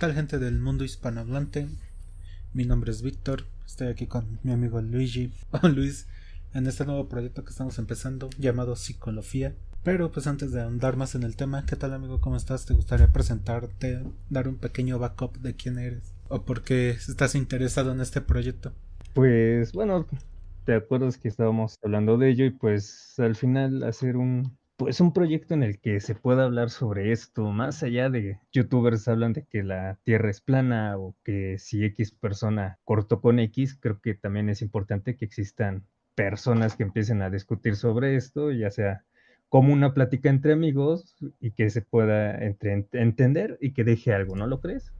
tal gente del mundo hispanohablante? Mi nombre es Víctor, estoy aquí con mi amigo Luigi o Luis en este nuevo proyecto que estamos empezando llamado Psicología. Pero pues antes de andar más en el tema, ¿qué tal amigo? ¿Cómo estás? ¿Te gustaría presentarte, dar un pequeño backup de quién eres? ¿O por qué estás interesado en este proyecto? Pues bueno, te acuerdas que estábamos hablando de ello y pues al final hacer un pues un proyecto en el que se pueda hablar sobre esto, más allá de youtubers hablan de que la Tierra es plana o que si X persona cortó con X, creo que también es importante que existan personas que empiecen a discutir sobre esto, ya sea como una plática entre amigos y que se pueda entender y que deje algo, ¿no lo crees?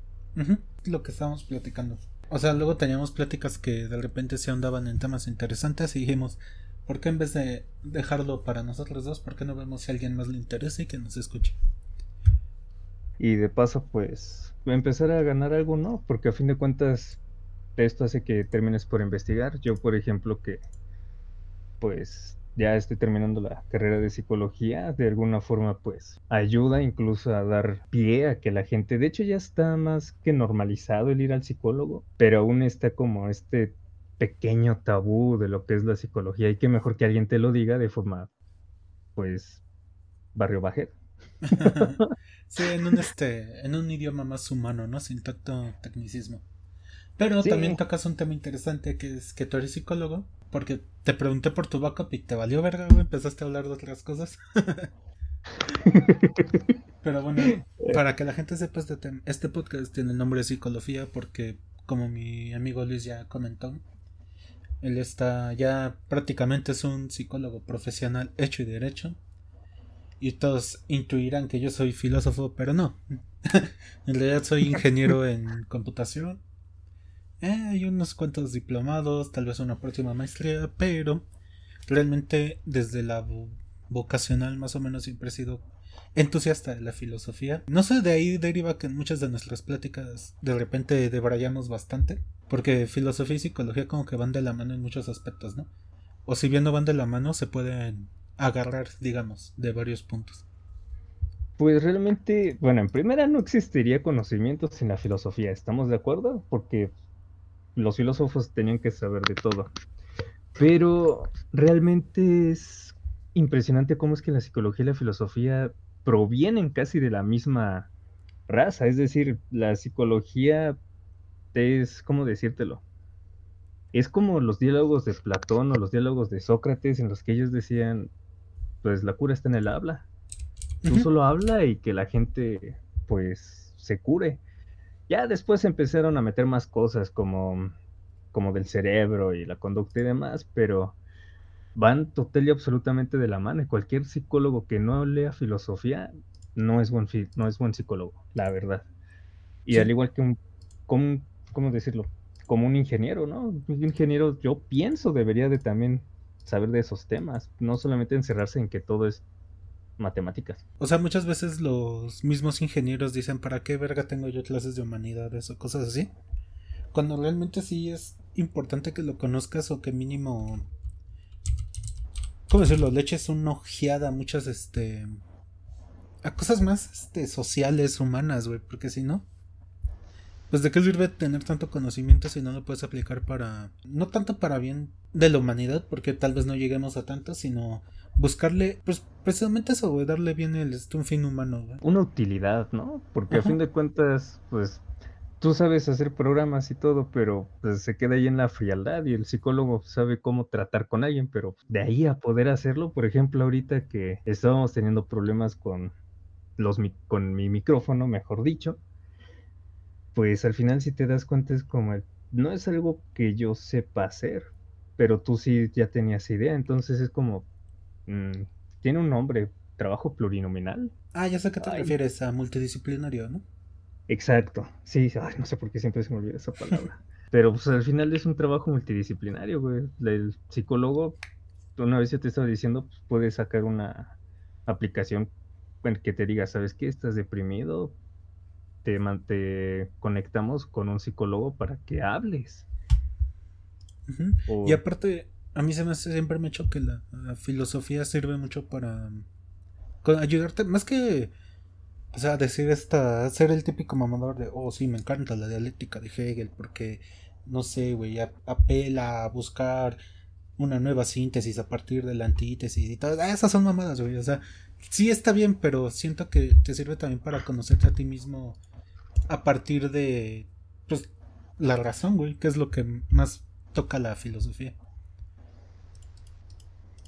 Lo que estábamos platicando. O sea, luego teníamos pláticas que de repente se ahondaban en temas interesantes y dijimos, ¿Por qué en vez de dejarlo para nosotros dos, por qué no vemos si a alguien más le interesa y que nos escuche? Y de paso, pues, empezar a ganar algo, ¿no? Porque a fin de cuentas, esto hace que termines por investigar. Yo, por ejemplo, que, pues, ya estoy terminando la carrera de psicología, de alguna forma, pues, ayuda incluso a dar pie a que la gente, de hecho, ya está más que normalizado el ir al psicólogo, pero aún está como este pequeño tabú de lo que es la psicología y que mejor que alguien te lo diga de forma, pues, barrio bajero. sí, en un, este, en un idioma más humano, ¿no? Sin tanto tecnicismo. Pero también tocas un tema interesante que es que tú eres psicólogo, porque te pregunté por tu backup y te valió verga, empezaste a hablar de otras cosas. Pero bueno, para que la gente sepa este, este podcast tiene el nombre de psicología porque, como mi amigo Luis ya comentó, él está ya prácticamente es un psicólogo profesional hecho y derecho. Y todos intuirán que yo soy filósofo, pero no. en realidad soy ingeniero en computación. Eh, hay unos cuantos diplomados, tal vez una próxima maestría, pero realmente desde la vocacional más o menos siempre he sido entusiasta de la filosofía. No sé, de ahí deriva que en muchas de nuestras pláticas de repente debrayamos bastante. Porque filosofía y psicología como que van de la mano en muchos aspectos, ¿no? O si bien no van de la mano, se pueden agarrar, digamos, de varios puntos. Pues realmente, bueno, en primera no existiría conocimiento sin la filosofía, ¿estamos de acuerdo? Porque los filósofos tenían que saber de todo. Pero realmente es impresionante cómo es que la psicología y la filosofía provienen casi de la misma raza, es decir, la psicología es, ¿cómo decírtelo? Es como los diálogos de Platón o los diálogos de Sócrates en los que ellos decían, pues la cura está en el habla. Tú solo habla y que la gente, pues, se cure. Ya después empezaron a meter más cosas como, como del cerebro y la conducta y demás, pero van total y absolutamente de la mano. Y cualquier psicólogo que no lea filosofía no es buen, no es buen psicólogo, la verdad. Y al igual que un, ¿cómo decirlo? Como un ingeniero, ¿no? Un ingeniero, yo pienso, debería de también saber de esos temas, no solamente encerrarse en que todo es matemáticas. O sea, muchas veces los mismos ingenieros dicen, ¿para qué verga tengo yo clases de humanidades o cosas así? Cuando realmente sí es importante que lo conozcas o que mínimo... ¿Cómo decirlo? Le eches una ojeada muchas, este... A cosas más, este, sociales, humanas, güey, porque si no pues de qué sirve tener tanto conocimiento si no lo puedes aplicar para, no tanto para bien de la humanidad, porque tal vez no lleguemos a tanto, sino buscarle, pues precisamente eso, darle bien el, este, un fin humano. Una utilidad, ¿no? Porque a fin de cuentas, pues tú sabes hacer programas y todo, pero pues, se queda ahí en la frialdad y el psicólogo sabe cómo tratar con alguien, pero de ahí a poder hacerlo, por ejemplo, ahorita que estábamos teniendo problemas con los con mi micrófono, mejor dicho, pues al final si te das cuenta es como, no es algo que yo sepa hacer, pero tú sí ya tenías idea, entonces es como, mm, tiene un nombre, trabajo plurinominal. Ah, ya sé a qué te refieres, a multidisciplinario, ¿no? Exacto, sí, no sé por qué siempre se me olvida esa palabra. pero pues al final es un trabajo multidisciplinario, güey. El psicólogo, una vez yo te estaba diciendo, pues puede sacar una aplicación que te diga, ¿sabes qué? ¿Estás deprimido? te, conectamos con un psicólogo para que hables. Y aparte, a mí se me hace, siempre me hecho que la, filosofía sirve mucho para ayudarte, más que o sea, decir esta, ser el típico mamador de, oh, sí, me encanta la dialéctica de Hegel porque, no sé, güey, apela a buscar una nueva síntesis a partir de la antítesis y todo. Ah, esas son mamadas, güey. O sea, sí está bien, pero siento que te sirve también para conocerte a ti mismo a partir de, pues, la razón, güey, que es lo que más toca la filosofía.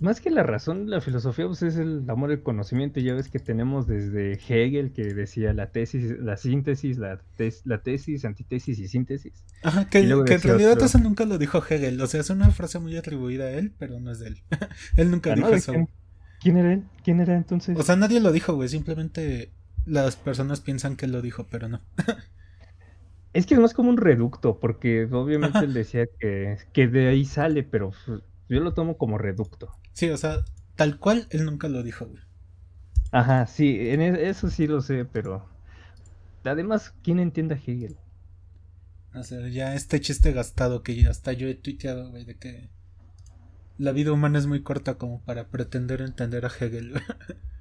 Más que la razón, la filosofía pues, es el amor al conocimiento. Ya ves que tenemos desde Hegel que decía la tesis, la síntesis, la, la tesis, antitesis y síntesis. Ajá, que, en realidad eso nunca lo dijo Hegel. O sea, es una frase muy atribuida a él, pero no es de él. él nunca ah, dijo eso. Quién, era él? ¿Quién era entonces? O sea, nadie lo dijo, güey. Simplemente las personas piensan que él lo dijo, pero no. es que es más como un reducto, porque obviamente él decía que, que de ahí sale, pero yo lo tomo como reducto. Sí, o sea, tal cual él nunca lo dijo, güey. Ajá, sí, en e, eso sí lo sé, pero además, ¿quién entiende a Hegel? O sea, ya este chiste gastado que hasta yo he tuiteado, güey, de que la vida humana es muy corta como para pretender entender a Hegel.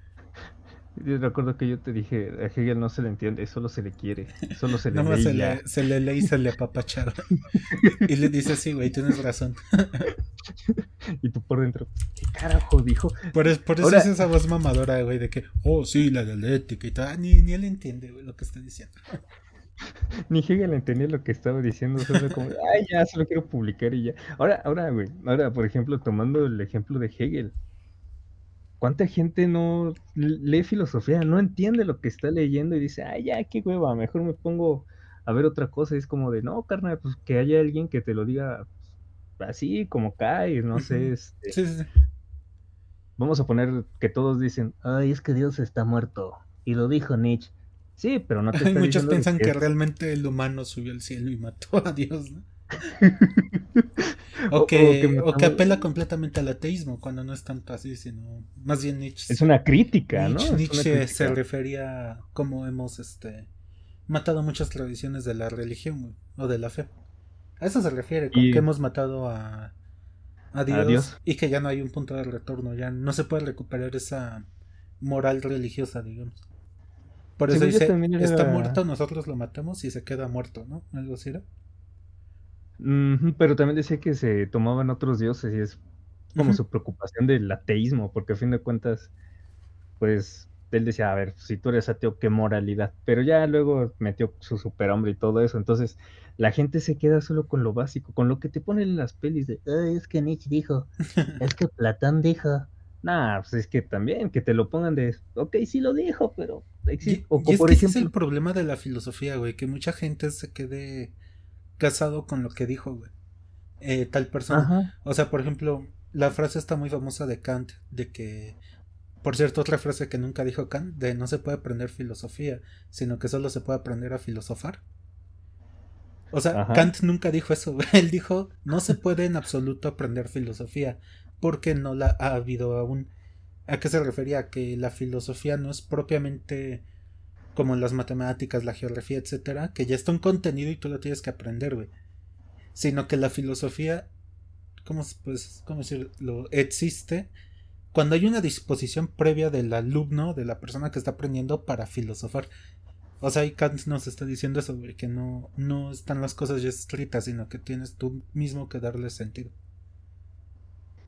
Yo recuerdo que yo te dije, a Hegel no se le entiende, solo se le quiere, solo se le lee. Se, le, se le lee y se le apapacharon. y le dice, sí, güey, tienes razón. y tú por dentro, ¿qué carajo dijo? Por, por eso es esa voz mamadora, güey, de que, oh, sí, la dialéctica y tal. Ni, ni él entiende, güey, lo que está diciendo. Ni Hegel entendía lo que estaba diciendo, solo como, ay, ya, solo quiero publicar y ya. Ahora, ahora, güey, ahora, por ejemplo, tomando el ejemplo de Hegel, ¿Cuánta gente no lee filosofía, no entiende lo que está leyendo y dice, ay, ya, qué hueva, mejor me pongo a ver otra cosa? Y es como de, no, carnal, pues que haya alguien que te lo diga así, como cae, no sé. Este, sí, sí, Vamos a poner que todos dicen, ay, es que Dios está muerto. Y lo dijo Nietzsche. Sí, pero no te está Muchos piensan que, realmente el humano subió al cielo y mató a Dios, ¿no? O, que, o, que apela completamente al ateísmo, cuando no es tanto así, sino más bien Nietzsche. Es una crítica, ¿no? Nietzsche se refería a cómo hemos este, matado muchas tradiciones de la religión o de la fe. A eso se refiere, con que hemos matado a, a Dios, y que ya no hay un punto de retorno, ya no se puede recuperar esa moral religiosa, digamos. Por eso dice, está muerto, nosotros lo matamos y se queda muerto, ¿no? Algo así era pero también decía que se tomaban otros dioses y es como su preocupación del ateísmo, porque a fin de cuentas, pues él decía, a ver, si tú eres ateo, qué moralidad, pero ya luego metió su superhombre y todo eso, entonces la gente se queda solo con lo básico, con lo que te ponen en las pelis de, es que Nietzsche dijo, es que Platón dijo, nah, pues es que también, que te lo pongan de, ok, sí lo dijo, pero... o, es por ejemplo... es el problema de la filosofía, güey, que mucha gente se quede casado con lo que dijo, güey. Eh, tal persona. O sea, por ejemplo, la frase está muy famosa de Kant, de que, por cierto, otra frase que nunca dijo Kant, de no se puede aprender filosofía, sino que solo se puede aprender a filosofar. O sea, Kant nunca dijo eso, él dijo, no se puede en absoluto aprender filosofía, porque no la ha habido aún. ¿A qué se refería? Que la filosofía no es propiamente como las matemáticas, la geografía, etcétera, que ya está un contenido y tú lo tienes que aprender, güey. Sino que la filosofía, ¿cómo, pues, ¿cómo decirlo? Existe cuando hay una disposición previa del alumno, de la persona que está aprendiendo para filosofar. O sea, y Kant nos está diciendo eso, güey, que no, no están las cosas ya escritas, sino que tienes tú mismo que darle sentido.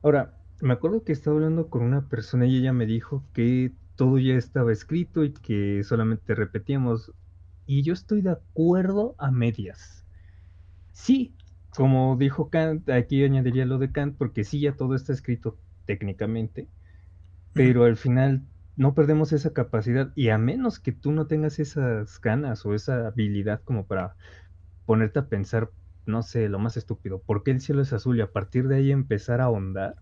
Ahora, me acuerdo que estaba hablando con una persona y ella me dijo que todo ya estaba escrito y que solamente repetíamos. Y yo estoy de acuerdo a medias. Sí, como dijo Kant, aquí añadiría lo de Kant, porque sí, ya todo está escrito técnicamente, pero al final no perdemos esa capacidad y a menos que tú no tengas esas ganas o esa habilidad como para ponerte a pensar, no sé, lo más estúpido, ¿por qué el cielo es azul? Y a partir de ahí empezar a ahondar,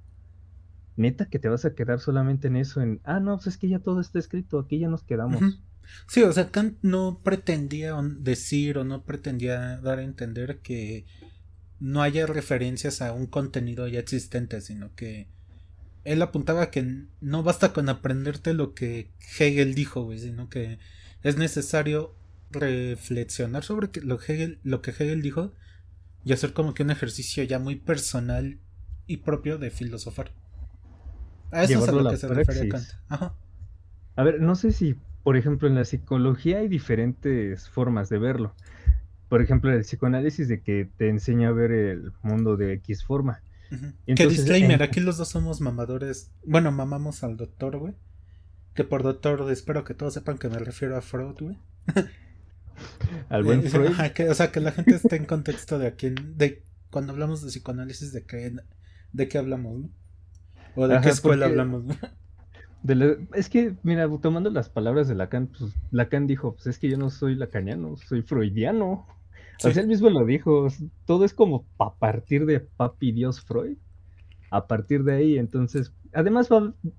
neta que te vas a quedar solamente en eso, en, ah, no, pues es que ya todo está escrito, aquí ya nos quedamos. Sí, o sea, Kant no pretendía decir o no pretendía dar a entender que no haya referencias a un contenido ya existente, sino que él apuntaba que no basta con aprenderte lo que Hegel dijo, güey, sino que es necesario reflexionar sobre lo, Hegel, lo que Hegel dijo y hacer como que un ejercicio ya muy personal y propio de filosofar. A eso es a lo que se refiere Kant. A ver, no sé si por ejemplo, en la psicología hay diferentes formas de verlo. Por ejemplo, el psicoanálisis de que te enseña a ver el mundo de X forma. que disclaimer, aquí los dos somos mamadores. Bueno, mamamos al doctor, güey. Que por doctor espero que todos sepan que me refiero a Freud, güey. Al buen eh, Freud. o sea, que la gente esté en contexto de aquí, de cuando hablamos de psicoanálisis, de qué, de qué hablamos, ¿no? O de qué escuela hablamos, es que, mira, tomando las palabras de Lacan, pues Lacan dijo, pues es que yo no soy lacaniano, soy freudiano. O sea, él mismo lo dijo, todo es como a partir de papi Dios Freud. A partir de ahí, entonces, además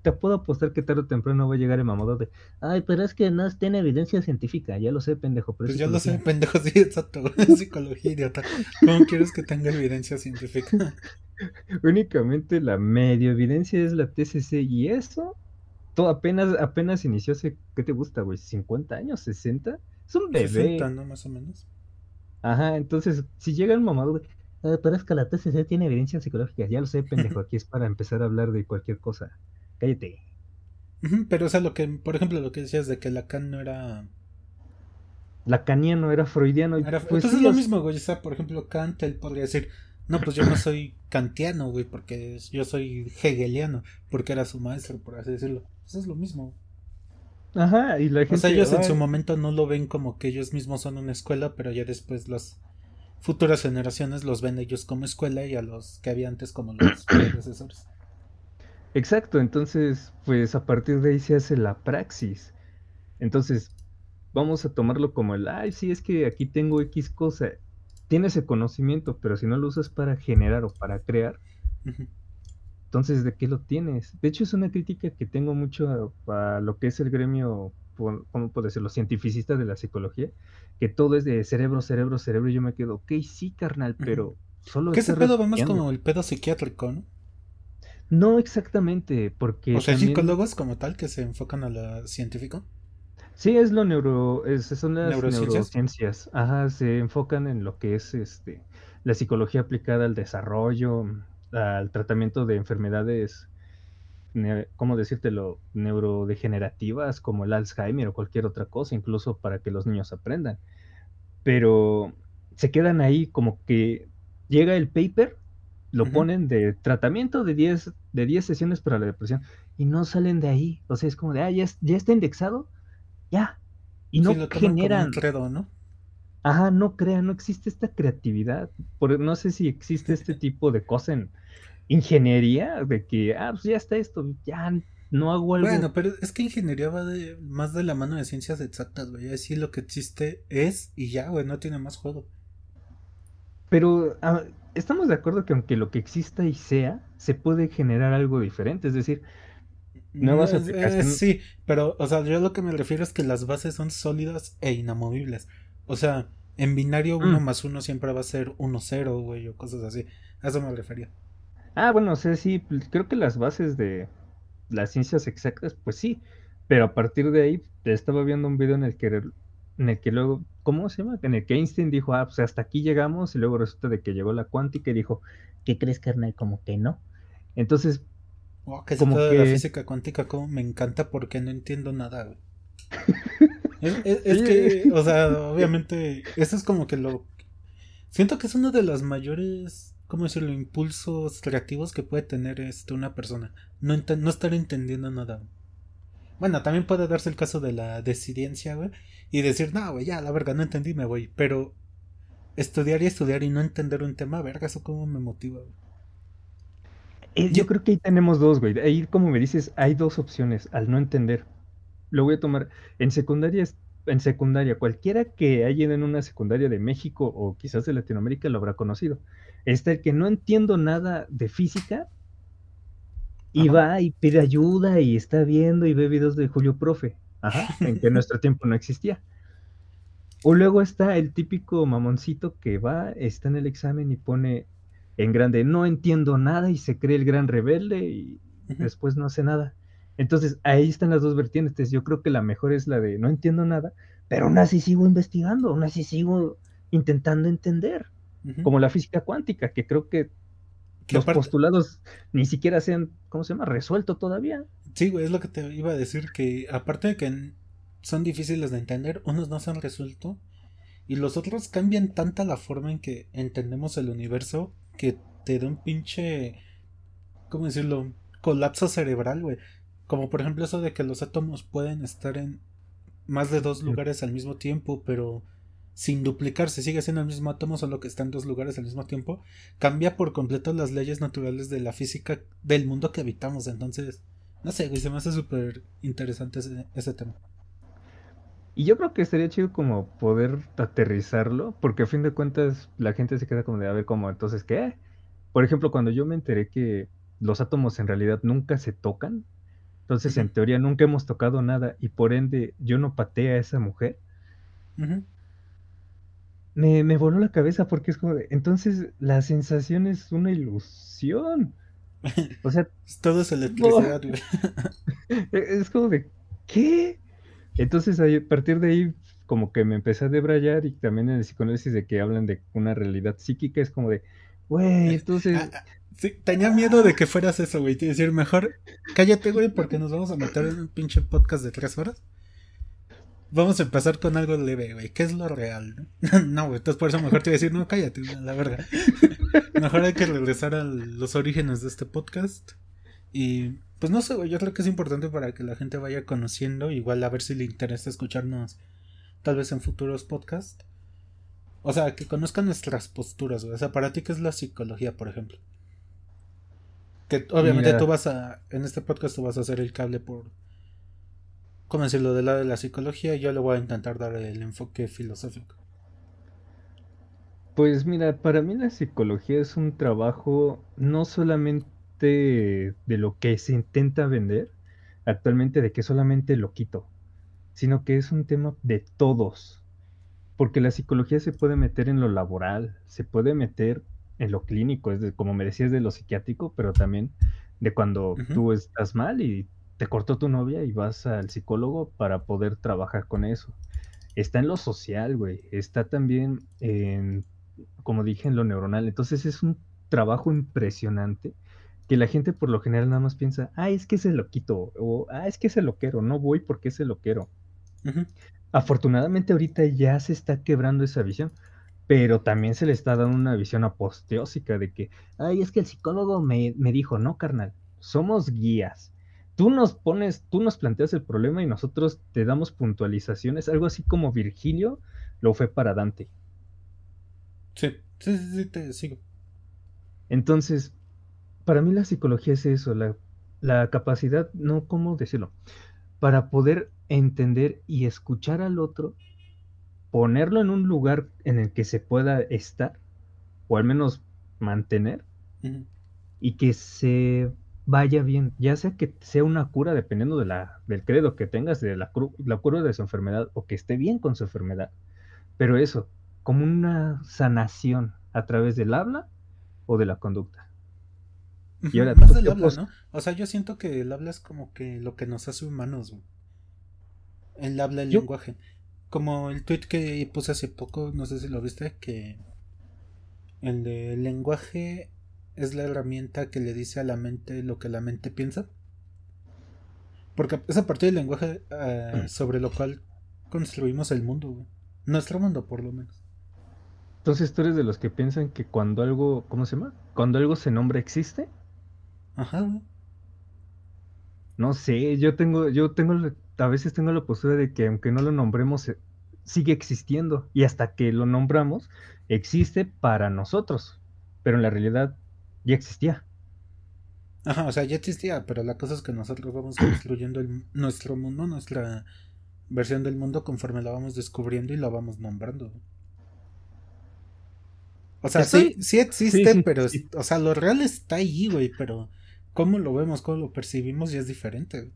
te puedo apostar que tarde o temprano va a llegar el mamado de, ay, pero es que no tiene evidencia científica, ya lo sé, pendejo. Pero pues ya lo sé, pendejo, sí, exacto, psicología idiota. ¿Cómo quieres que tenga evidencia científica? Únicamente la medio evidencia es la TCC y eso todo apenas, apenas inició hace, ¿qué te gusta, güey? ¿50 años? ¿60? Es un bebé. 60, ¿no? Más o menos. Ajá, entonces, si llega el mamado, güey, eh, pero es que la TCC tiene evidencia psicológica, ya lo sé, pendejo, aquí es para empezar a hablar de cualquier cosa. Cállate. pero, o sea, lo que, por ejemplo, lo que decías de que Lacan no era... Lacaniano, era freudiano. Era, pues entonces es lo mismo, güey, o sea, por ejemplo, Kant, él podría decir, no, pues yo no soy kantiano, güey, porque yo soy hegeliano, porque era su maestro, por así decirlo. Eso es lo mismo. Ajá, y la gente. O sea, ellos en su momento no lo ven como que ellos mismos son una escuela, pero ya después las futuras generaciones los ven ellos como escuela y a los que había antes como los predecesores. Exacto, entonces, pues a partir de ahí se hace la praxis. Entonces, vamos a tomarlo como el, ay, sí, es que aquí tengo X cosa tienes el conocimiento, pero si no lo usas para generar o para crear, entonces ¿de qué lo tienes? De hecho es una crítica que tengo mucho a, lo que es el gremio, ¿cómo puedo decirlo? Cientificista de la psicología, que todo es de cerebro, cerebro, cerebro, y yo me quedo, ok, sí, carnal, pero solo... ¿Qué ese pedo vamos como el pedo psiquiátrico, no? No exactamente, porque... O sea, psicólogos como tal que se enfocan a lo científico. Sí, es lo neuro, es, son las ¿Neurociencias? Ajá, se enfocan en lo que es este la psicología aplicada al desarrollo, al tratamiento de enfermedades, ¿cómo decírtelo? Neurodegenerativas como el Alzheimer o cualquier otra cosa, incluso para que los niños aprendan. Pero se quedan ahí como que llega el paper, lo ponen de tratamiento de 10 de 10 sesiones para la depresión y no salen de ahí. O sea, es como de, ah, ya, ya está indexado, ya. Y no generan. ¿no? Ajá, no crean, no existe esta creatividad. Por, no sé si existe este tipo de cosa en ingeniería, de que, ah, pues ya está esto, ya no hago algo. Bueno, pero es que ingeniería va de, más de la mano de ciencias exactas, güey. Así lo que existe es y ya, güey, no tiene más juego. Pero ah, estamos de acuerdo que aunque lo que exista y sea, se puede generar algo diferente. Es decir, Nuevas aplicaciones. sí, pero, o sea, yo lo que me refiero es que las bases son sólidas e inamovibles. O sea, en binario 1 mm. más 1 siempre va a ser 1-0, güey, o cosas así. A eso me refería. Ah, bueno, o sea, sí, pues, creo que las bases de las ciencias exactas, pues sí. Pero a partir de ahí, estaba viendo un video en el que, en el que luego, ¿cómo se llama? En el que Einstein dijo, ah, pues hasta aquí llegamos, y luego resulta de que llegó la cuántica y dijo, ¿qué crees, carnal? Como que no. Entonces, Oh, que como que... la física cuántica como me encanta porque no entiendo nada. es, que, o sea, obviamente, eso es como que lo... Siento que es uno de los mayores, ¿cómo decirlo?, impulsos creativos que puede tener este, una persona. No, no estar entendiendo nada. Bueno, también puede darse el caso de la decidencia, güey, y decir, no, güey, ya, la verga, no entendí, me voy. Pero estudiar y estudiar y no entender un tema, verga, eso como me motiva, güey. Eh, yo creo que ahí tenemos dos, güey. Ahí, como me dices, hay dos opciones al no entender. Lo voy a tomar. En secundaria, en secundaria, cualquiera que haya en una secundaria de México o quizás de Latinoamérica lo habrá conocido. Está el que no entiendo nada de física y va y pide ayuda y está viendo y ve videos de Julio Profe. Ajá, en que en nuestro tiempo no existía. O luego está el típico mamoncito que va, está en el examen y pone en grande, no entiendo nada y se cree el gran rebelde y después no hace nada. Entonces ahí están las dos vertientes. Yo creo que la mejor es la de no entiendo nada, pero aún así sigo investigando, aún así sigo intentando entender, como la física cuántica, que creo que, los postulados ni siquiera se han, ¿cómo se llama?, resuelto todavía. Sí, güey, es lo que te iba a decir, que aparte de que son difíciles de entender, unos no se han resuelto y los otros cambian tanta la forma en que entendemos el universo que te da un pinche, ¿cómo decirlo? Colapso cerebral, güey. Como por ejemplo eso de que los átomos pueden estar en más de dos lugares al mismo tiempo, pero sin duplicarse, sigue siendo el mismo átomo, solo que está en dos lugares al mismo tiempo, cambia por completo las leyes naturales de la física del mundo que habitamos. Entonces, no sé, güey, se me hace súper interesante ese, ese tema. Y yo creo que sería chido como poder aterrizarlo, porque a fin de cuentas la gente se queda como de, a ver, ¿cómo? Entonces, ¿qué? Por ejemplo, cuando yo me enteré que los átomos en realidad nunca se tocan, entonces en teoría nunca hemos tocado nada y por ende yo no pateé a esa mujer, me, me, voló la cabeza porque es como de, entonces la sensación es una ilusión. O sea, todo es electricidad, Es como de, ¿qué? Entonces, a partir de ahí, como que me empecé a debrayar y también en el psicoanálisis de que hablan de una realidad psíquica, es como de, güey, entonces... Sí, tenía miedo de que fueras eso, güey. Te decir, mejor cállate, güey, porque nos vamos a meter en un pinche podcast de tres horas. Vamos a empezar con algo leve, güey. ¿Qué es lo real? No, güey. entonces por eso mejor te voy a decir, no, cállate, la verdad. mejor hay que regresar a los orígenes de este podcast. Y pues no sé, yo creo que es importante para que la gente vaya conociendo, igual a ver si le interesa escucharnos tal vez en futuros podcasts. O sea, que conozcan nuestras posturas, O sea, para ti, ¿qué es la psicología, por ejemplo? Que obviamente tú vas a, en este podcast tú vas a hacer el cable por, ¿cómo decirlo?, del lado de la psicología y yo le voy a intentar dar el enfoque filosófico. Pues mira, para mí la psicología es un trabajo no solamente de lo que se intenta vender actualmente, de que solamente lo quito, sino que es un tema de todos. Porque la psicología se puede meter en lo laboral, se puede meter en lo clínico, es de, como me decías, de lo psiquiátrico, pero también de cuando tú estás mal y te cortó tu novia y vas al psicólogo para poder trabajar con eso. Está en lo social, güey. Está también en, como dije, en lo neuronal. Entonces es un trabajo impresionante que la gente por lo general nada más piensa, ah, es que lo quito o ah, es que se lo quiero, no voy porque se lo quiero. Afortunadamente ahorita ya se está quebrando esa visión, pero también se le está dando una visión aposteósica de que, ay, es que el psicólogo me, me dijo, no, carnal, somos guías. Tú nos pones, tú nos planteas el problema y nosotros te damos puntualizaciones, algo así como Virgilio lo fue para Dante. Sí, sí, sí, sí te sigo. Entonces, para mí la psicología es eso, la, capacidad, no, ¿cómo decirlo? Para poder entender y escuchar al otro, ponerlo en un lugar en el que se pueda estar, o al menos mantener, y que se vaya bien, ya sea que sea una cura dependiendo de la, del credo que tengas, de la, la cura de su enfermedad, o que esté bien con su enfermedad, pero eso, como una sanación a través del habla o de la conducta. Y ahora, Más del habla, ¿no? O sea, yo siento que el habla es como que lo que nos hace humanos, El habla, el lenguaje. Como el tweet que puse hace poco, no sé si lo viste, que el de lenguaje es la herramienta que le dice a la mente lo que la mente piensa. Porque es a partir del lenguaje eh, mm. sobre lo cual construimos el mundo, Nuestro mundo, por lo menos. Entonces, ¿tú eres de los que piensan que cuando algo, ¿cómo se llama? Cuando algo se nombra existe? Ajá. No sé, yo tengo, yo tengo, a veces tengo la postura de que aunque no lo nombremos, eh, sigue existiendo. Y hasta que lo nombramos, existe para nosotros. Pero en la realidad ya existía. Ajá, o sea, ya existía, pero la cosa es que nosotros vamos construyendo nuestro mundo, nuestra versión del mundo conforme la vamos descubriendo y la vamos nombrando. O sea, sí, sí existe, pero, o sea, lo real está ahí, güey, pero cómo lo vemos, cómo lo percibimos ya es diferente.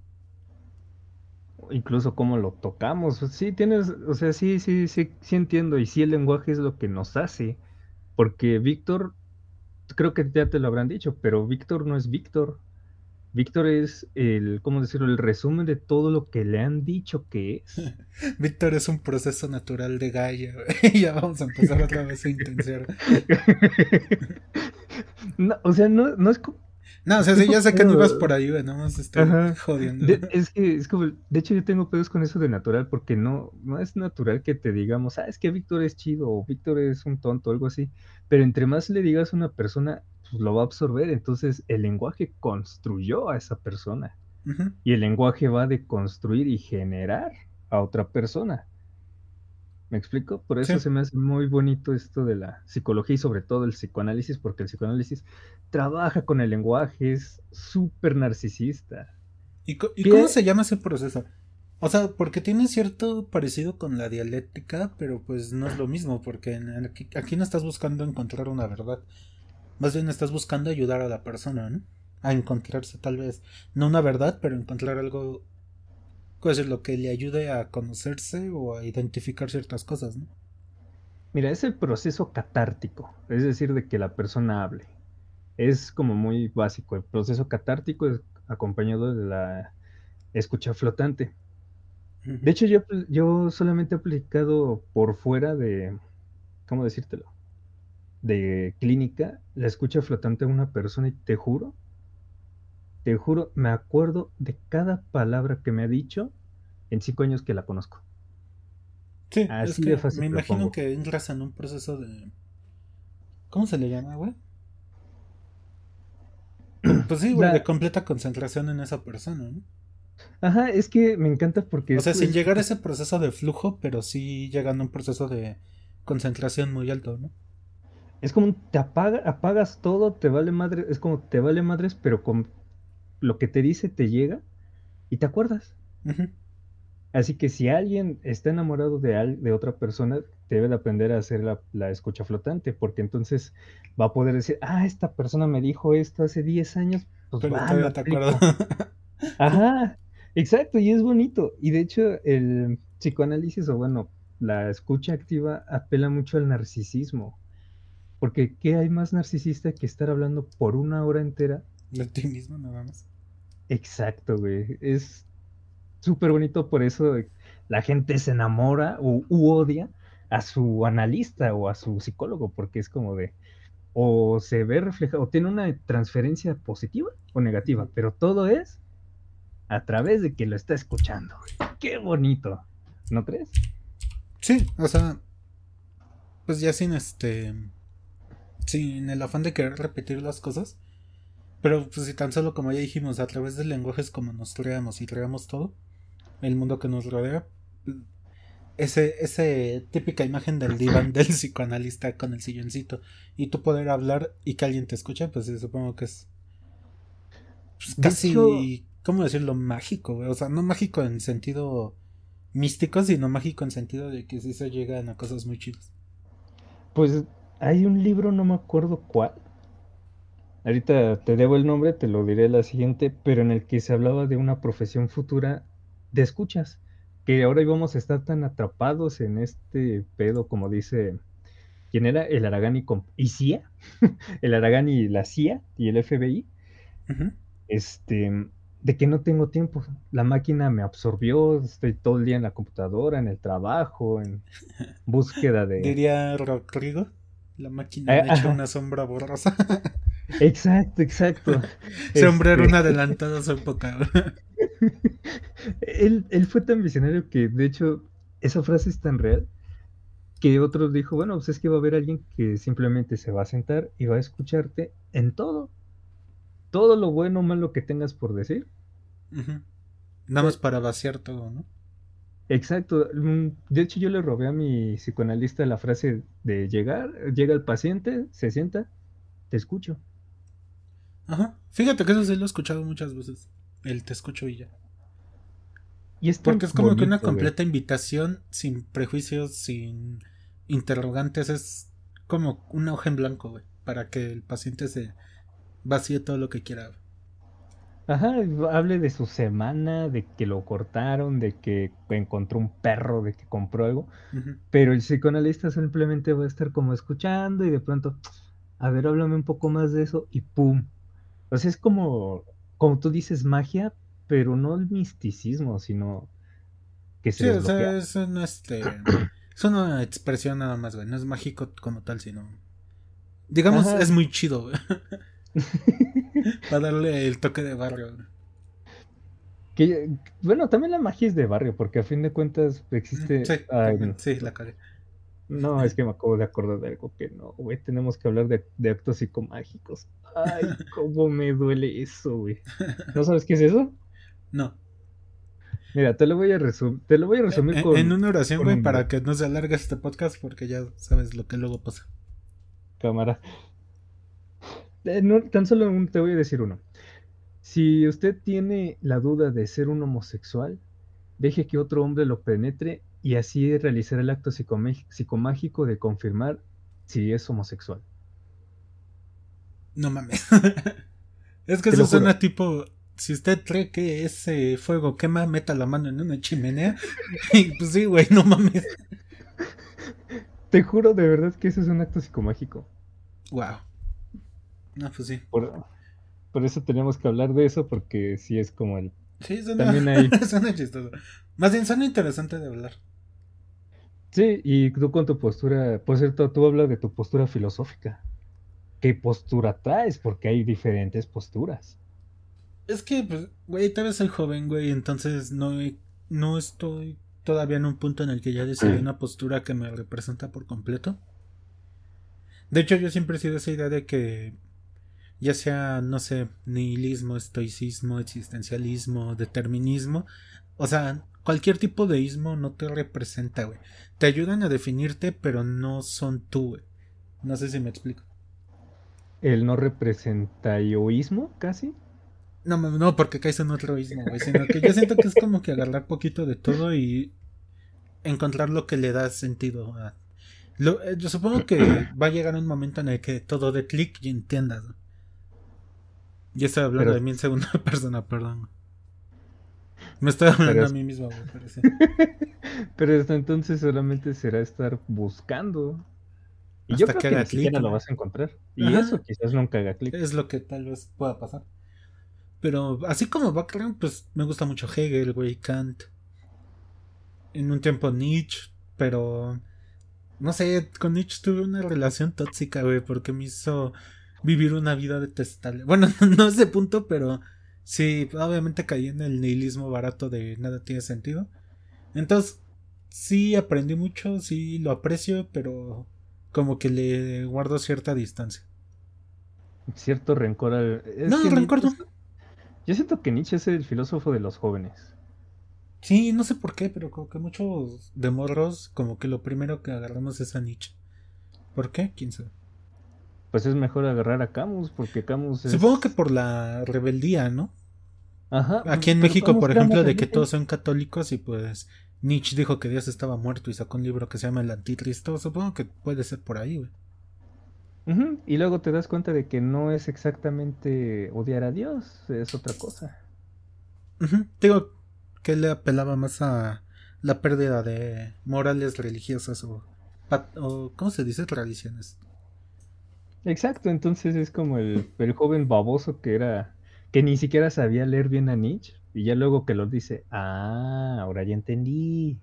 Incluso cómo lo tocamos. Sí, tienes, o sea, sí, sí, sí, sí entiendo. Y sí, el lenguaje es lo que nos hace. Porque Víctor, creo que ya te lo habrán dicho, pero Víctor no es Víctor. Víctor es el, ¿cómo decirlo? El resumen de todo lo que le han dicho que es. Víctor es un proceso natural de Gaia. ya vamos a empezar otra vez a intentar. o sea, no, no es No, o sea, sí, ya sé que no ibas por ahí, güey, no más estoy jodiendo. es que es como, de hecho yo tengo pedos con eso de natural porque no, no es natural que te digamos, ah, es que Víctor es chido o Víctor es un tonto o algo así, pero entre más le digas a una persona, pues lo va a absorber, entonces el lenguaje construyó a esa persona y el lenguaje va de construir y generar a otra persona. ¿Me explico? Por eso se me hace muy bonito esto de la psicología y sobre todo el psicoanálisis, porque el psicoanálisis trabaja con el lenguaje, es súper narcisista. ¿Y, cómo se llama ese proceso? O sea, porque tiene cierto parecido con la dialéctica, pero pues no es lo mismo, porque aquí, no estás buscando encontrar una verdad. Más bien estás buscando ayudar a la persona, ¿no? A encontrarse tal vez, no una verdad, pero encontrar algo es lo que le ayude a conocerse o a identificar ciertas cosas, ¿no? Mira, es el proceso catártico, es decir, de que la persona hable. Es como muy básico. El proceso catártico es acompañado de la escucha flotante. De hecho, yo, yo solamente he aplicado por fuera de, ¿cómo decírtelo? De clínica, la escucha flotante a una persona y te juro te juro, me acuerdo de cada palabra que me ha dicho en cinco años que la conozco. Sí, Así de fácil. Me imagino que entras en un proceso de. ¿Cómo se le llama, güey? Pues sí, güey, de completa concentración en esa persona, ¿no? Ajá, es que me encanta porque. O sea, sin llegar a ese proceso de flujo, pero sí llegando a un proceso de concentración muy alto, ¿no? Es como te apaga, apagas todo, te vale madre, es como te vale madres, pero con lo que te dice te llega y te acuerdas. Así que si alguien está enamorado de, de otra persona, debe de aprender a hacer la, escucha flotante, porque entonces va a poder decir, ah, esta persona me dijo esto hace 10 años, pues va, te acuerdo. Ajá, exacto, y es bonito. Y de hecho, el psicoanálisis, o bueno, la escucha activa apela mucho al narcisismo. Porque ¿qué hay más narcisista que estar hablando por una hora entera de ti mismo, nada más. Exacto, güey. Es súper bonito, por eso la gente se enamora o, u odia a su analista o a su psicólogo, porque es como de, o se ve reflejado, o tiene una transferencia positiva o negativa, pero todo es a través de que lo está escuchando. Qué bonito, ¿no crees? Sí, o sea, pues ya sin este, sin el afán de querer repetir las cosas, pero pues si tan solo como ya dijimos, a través del lenguaje es como nos creamos y creamos todo, el mundo que nos rodea, ese, ese típica imagen del diván del psicoanalista con el silloncito y tú poder hablar y que alguien te escuche, pues supongo que es pues, casi, ¿cómo decirlo? Mágico, O sea, no mágico en sentido místico, sino mágico en sentido de que sí se llegan a cosas muy chidas. Pues hay un libro, no me acuerdo cuál, Ahorita te debo el nombre, te lo diré la siguiente, pero en el que se hablaba de una profesión futura de escuchas, que ahora íbamos a estar tan atrapados en este pedo, como dice, ¿quién era? El Aragani y CIA, el Aragani y la CIA y el FBI, este, de que no tengo tiempo, la máquina me absorbió, estoy todo el día en la computadora, en el trabajo, en búsqueda de... Diría Rodrigo, la máquina me ha hecho una sombra borrosa. Exacto, exacto. Ese hombre era un este, adelantado a su época. él, él fue tan visionario que, de hecho, esa frase es tan real que otro dijo, bueno, pues es que va a haber alguien que simplemente se va a sentar y va a escucharte en todo. Todo lo bueno o malo que tengas por decir. Nada más para vaciar todo, ¿no? Exacto. Mm, de hecho, yo le robé a mi psicoanalista la frase de llegar, llega el paciente, se sienta, te escucho. Ajá. Fíjate que eso sí lo he escuchado muchas veces. El te escucho y ya. Y es Porque es como que una completa invitación, sin prejuicios, sin interrogantes. Es como una hoja en blanco, güey. Para que el paciente se vacíe todo lo que quiera. Ajá, hable de su semana, de que lo cortaron, de que encontró un perro, de que compró algo. Pero el psicoanalista simplemente va a estar como escuchando y de pronto, a ver, háblame un poco más de eso y ¡pum! O sea, es como, como tú dices, magia, pero no el misticismo, sino que se Sí, o sea, es, una, este, es una expresión nada más, güey. No es mágico como tal, sino... Digamos, es muy chido, güey. Para darle el toque de barrio. Que, bueno, también la magia es de barrio, porque a fin de cuentas existe. Sí, sí, la cagué. No, es que me acabo de acordar de algo que no, güey. Tenemos que hablar de, de actos psicomágicos. Ay, cómo me duele eso, güey. ¿No sabes qué es eso? No. Mira, te lo voy a resumir, te lo voy a resumir En, con en una oración, güey, un- para que no se alargue este podcast, porque ya sabes lo que luego pasa. cámara. Eh, no, tan solo un- te voy a decir uno. Si usted tiene la duda de ser un homosexual, deje que otro hombre lo penetre y así realizará el acto psicomágico de confirmar si es homosexual. No mames. es que Te eso suena tipo. Si usted cree que ese fuego quema, meta la mano en una chimenea. Y pues sí, güey, no mames. Te juro de verdad que ese es un acto psicomágico. Wow. No, pues sí. Por, por eso tenemos que hablar de eso, porque sí es como el... Sí, suena, También hay- suena chistoso. Más bien, suena interesante de hablar. Sí, y tú con tu postura, por cierto, tú hablas de tu postura filosófica. ¿Qué postura traes? Porque hay diferentes posturas. Es que, pues, güey, todavía soy joven, güey, entonces no, no estoy todavía en un punto en el que ya decidí una postura que me representa por completo. De hecho, yo siempre he sido esa idea de que, ya sea, no sé, nihilismo, estoicismo, existencialismo, determinismo, o sea, cualquier tipo de ismo no te representa, güey. Te ayudan a definirte, pero no son tú, güey. No sé si me explico. El no representayoísmo, casi. No, no, porque caes en otro ismo, güey. Sino que yo siento que es como que agarrar poquito de todo y encontrar lo que le da sentido a. Lo- eh, yo supongo que va a llegar un momento en el que todo de clic y entiendas. Ya estoy hablando Pero- de mí en segunda persona, perdón. Me estoy hablando Pero a mí mismo, güey, parece. Pero hasta entonces solamente será estar buscando. Y Hasta yo creo que que, haga ni siquiera lo vas a encontrar. Y Ajá. eso quizás nunca haga clic. Es lo que tal vez pueda pasar. Pero así como background, pues me gusta mucho Hegel, güey, Kant. En un tiempo Nietzsche, pero no sé, con Nietzsche tuve una relación tóxica, güey, porque me hizo vivir una vida detestable. Bueno, no ese punto, pero sí, obviamente caí en el nihilismo barato de nada tiene sentido. Entonces, sí aprendí mucho, sí lo aprecio, pero como que le guardo cierta distancia. Cierto rencor al. es No, rencor no. Yo siento que Nietzsche es el filósofo de los jóvenes. Sí, no sé por qué, pero como que muchos de morros, como que lo primero que agarramos es a Nietzsche. ¿Por qué? ¿Quién sabe? Pues es mejor agarrar a Camus, porque Camus es. Supongo que por la rebeldía, ¿no? Ajá. Aquí en México, Camus por ejemplo, de que todos son católicos y pues Nietzsche dijo que Dios estaba muerto y sacó un libro que se llama El Anticristo. Supongo que puede ser por ahí, güey. Ujú, Y luego te das cuenta de que no es exactamente odiar a Dios, es otra cosa. Ujú. Digo que le apelaba más a la pérdida de morales religiosas o ¿cómo se dice? Tradiciones. Exacto, entonces es como el, el joven baboso que era, que ni siquiera sabía leer bien a Nietzsche, y ya luego que lo dice, ah, ahora ya entendí.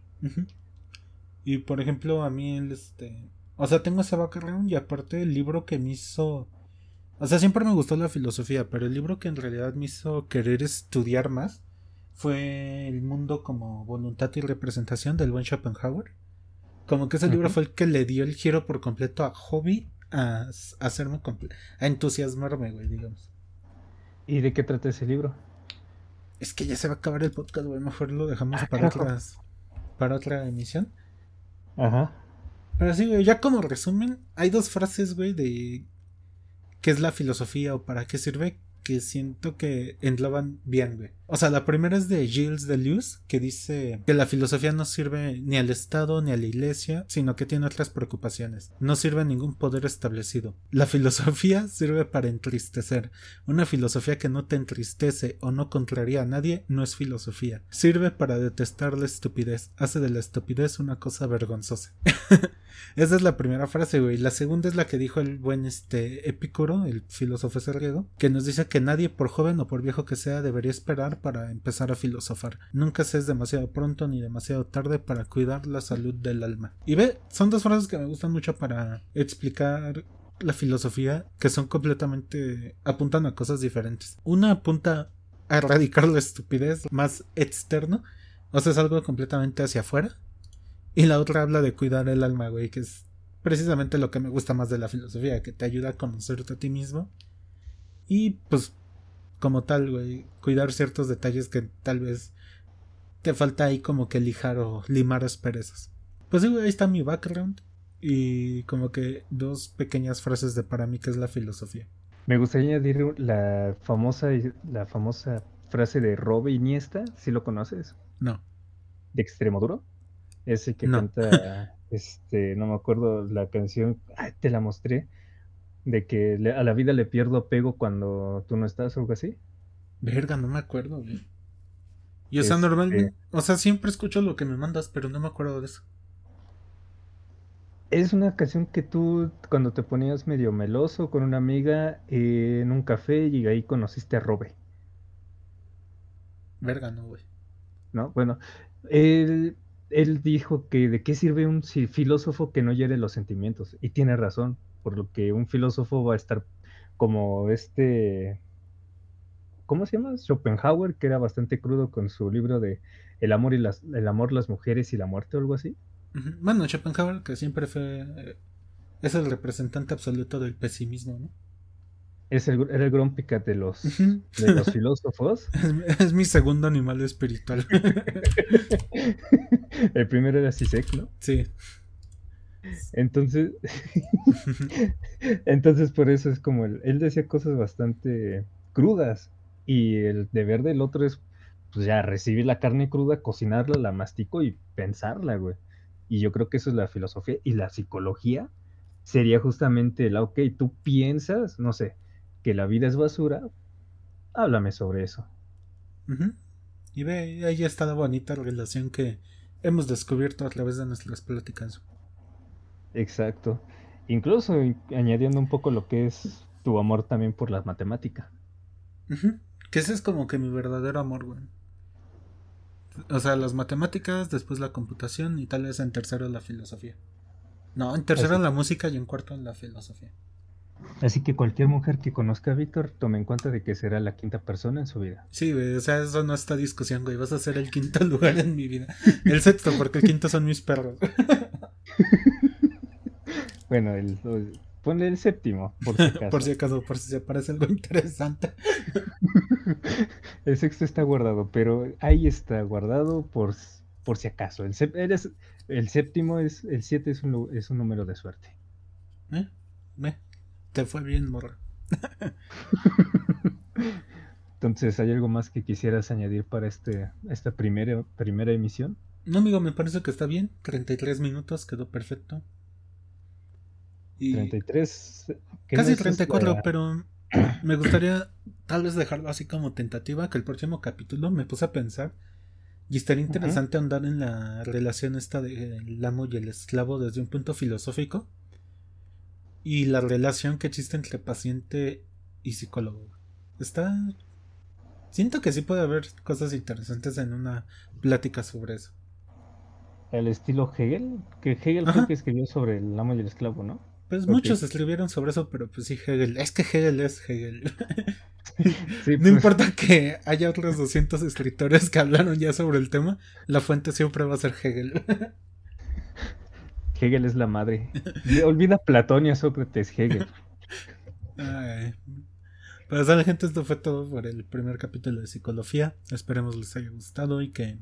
Y por ejemplo, a mí el este. O sea, tengo ese background y aparte el libro que me hizo. O sea, siempre me gustó la filosofía, pero el libro que en realidad me hizo querer estudiar más fue El mundo como voluntad y representación del buen Schopenhauer. Como que ese libro fue el que le dio el giro por completo a hobby, a, a hacerme a entusiasmarme, güey, digamos. ¿Y de qué trata ese libro? Es que ya se va a acabar el podcast, güey. Mejor lo dejamos Ah, para otras, para otra emisión. Ajá. Pero sí, güey, ya como resumen, hay dos frases, güey, de qué es la filosofía o para qué sirve que siento que engloban bien, güey. O sea, la primera es de Gilles Deleuze, que dice que la filosofía no sirve ni al Estado ni a la Iglesia, sino que tiene otras preocupaciones. No sirve a ningún poder establecido. La filosofía sirve para entristecer. Una filosofía que no te entristece o no contraría a nadie no es filosofía. Sirve para detestar la estupidez. Hace de la estupidez una cosa vergonzosa. Esa es la primera frase, güey. La segunda es la que dijo el buen este Epicuro, el filósofo griego, que nos dice que nadie, por joven o por viejo que sea, debería esperar para empezar a filosofar. Nunca se es demasiado pronto ni demasiado tarde para cuidar la salud del alma. Y ve, son dos frases que me gustan mucho para explicar la filosofía que son completamente apuntan a cosas diferentes. Una apunta a erradicar la estupidez más externo, o sea, es algo completamente hacia afuera. Y la otra habla de cuidar el alma, güey, que es precisamente lo que me gusta más de la filosofía, que te ayuda a conocerte a ti mismo. Y pues, como tal, güey, cuidar ciertos detalles que tal vez te falta ahí como que lijar o limar asperezas. Pues sí, güey, ahí está mi background. Y como que dos pequeñas frases de para mí que es la filosofía. Me gustaría añadir la famosa, la famosa frase de Robe Iniesta, si lo conoces? No. De Extremoduro. Ese que canta, este, no me acuerdo la canción, te la mostré, de que a la vida le pierdo apego cuando tú no estás o algo así. Verga, no me acuerdo, güey. Y o sea, este normalmente, o sea, siempre escucho lo que me mandas, pero no me acuerdo de eso. Es una canción que tú, cuando te ponías medio meloso con una amiga en un café y ahí conociste a Robe. Verga, no, güey. No, bueno, él, él dijo que de qué sirve un filósofo que no hiere los sentimientos. Y tiene razón, por lo que un filósofo va a estar como este ¿cómo se llama? Schopenhauer, que era bastante crudo con su libro de El amor y las, el amor, las mujeres y la muerte o algo así. Bueno, Schopenhauer, que siempre fue. Eh, es el representante absoluto del pesimismo, ¿no? Es el, era el Grompicat de los, de los filósofos. Es, mi segundo animal espiritual. el primero era Sisek, ¿no? Sí. Entonces, entonces por eso es como él decía cosas bastante crudas y el deber del otro es, pues ya, recibir la carne cruda, cocinarla, la mastico y pensarla, güey. Y yo creo que eso es la filosofía. Y la psicología sería justamente la, ok, tú piensas, no sé, que la vida es basura, háblame sobre eso. Y ve, ahí está la bonita relación que hemos descubierto a través de nuestras pláticas. Exacto. Incluso añadiendo un poco lo que es tu amor también por las matemáticas. Que ese es como que mi verdadero amor, güey. O sea, las matemáticas, después la computación y tal vez en tercero la filosofía. No, en tercero la música y en cuarto la filosofía. Así que cualquier mujer que conozca a Víctor, tome en cuenta de que será la quinta persona en su vida. Sí, güey, o sea, eso no está discusión, güey. Vas a ser el quinto lugar en mi vida. El sexto, porque el quinto son mis perros. bueno, el, Ponle el séptimo, por si acaso. por si acaso, por si se parece algo interesante. el sexto está guardado, pero ahí está guardado por, por si acaso. El, el séptimo es, el siete es un, es un número de suerte. ¿Eh? ¿Eh? Te fue bien, morra. Entonces, ¿hay algo más que quisieras añadir para este, esta primera, primera emisión? No, amigo, me parece que está bien. 33 minutos, quedó perfecto. 33. Casi 34, pero me gustaría tal vez dejarlo así como tentativa, que el próximo capítulo me puse a pensar y estaría interesante andar en la relación esta del amo y el esclavo desde un punto filosófico y la relación que existe entre paciente y psicólogo. Está... Siento que sí puede haber cosas interesantes en una plática sobre eso. El estilo Hegel, que Hegel creo que escribió sobre el amo y el esclavo, ¿no? Pues muchos escribieron sobre eso, pero pues sí, Hegel. Es que Hegel es Hegel. no pues. importa que haya otros 200 escritores que hablaron ya sobre el tema, la fuente siempre va a ser Hegel. Hegel es la madre. Olvida Platón y a Sócrates, Hegel. Ay. Pues la gente, esto fue todo por el primer capítulo de psicología. Esperemos les haya gustado y que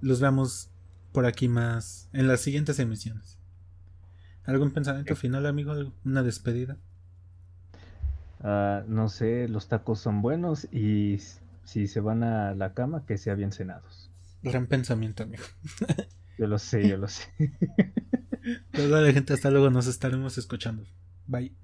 los veamos por aquí más en las siguientes emisiones. ¿Algún pensamiento final, amigo? ¿Una despedida? Ah, no sé, los tacos son buenos y si se van a la cama, que sean bien cenados. Gran pensamiento, amigo. yo lo sé, yo lo sé. Pues vale, gente, hasta luego, nos estaremos escuchando. Bye.